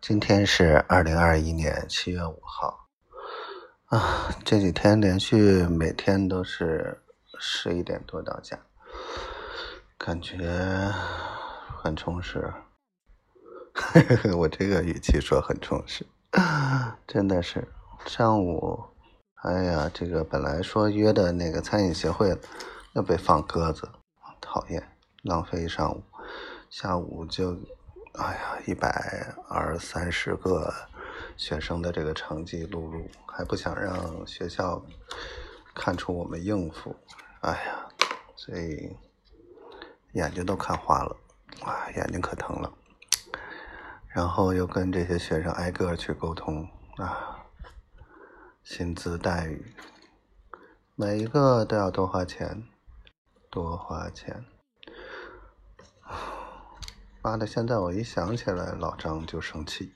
今天是二零二一年七月五号啊，这几天连续每天都是十一点多到家，感觉很充实。我这个语气说很充实，真的是上午，哎呀，这个本来说约的那个餐饮协会要被放鸽子，讨厌，浪费一上午，下午就。哎呀，一百二三十个学生的这个成绩录入，还不想让学校看出我们应付，哎呀，所以眼睛都看花了，啊，眼睛可疼了。然后又跟这些学生挨个去沟通啊，薪资待遇，每一个都要多花钱，多花钱。妈的！现在我一想起来老张就生气。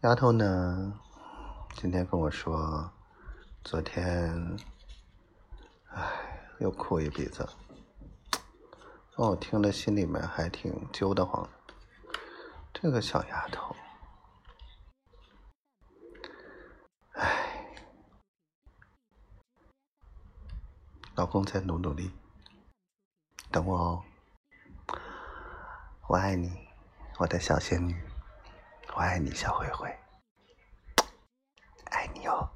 丫头呢？今天跟我说，昨天，唉，又哭一鼻子。让我听了心里面还挺揪得慌。这个小丫头，唉，老公再努努力，等我哦。我爱你，我的小仙女，我爱你，小灰灰，爱你哦。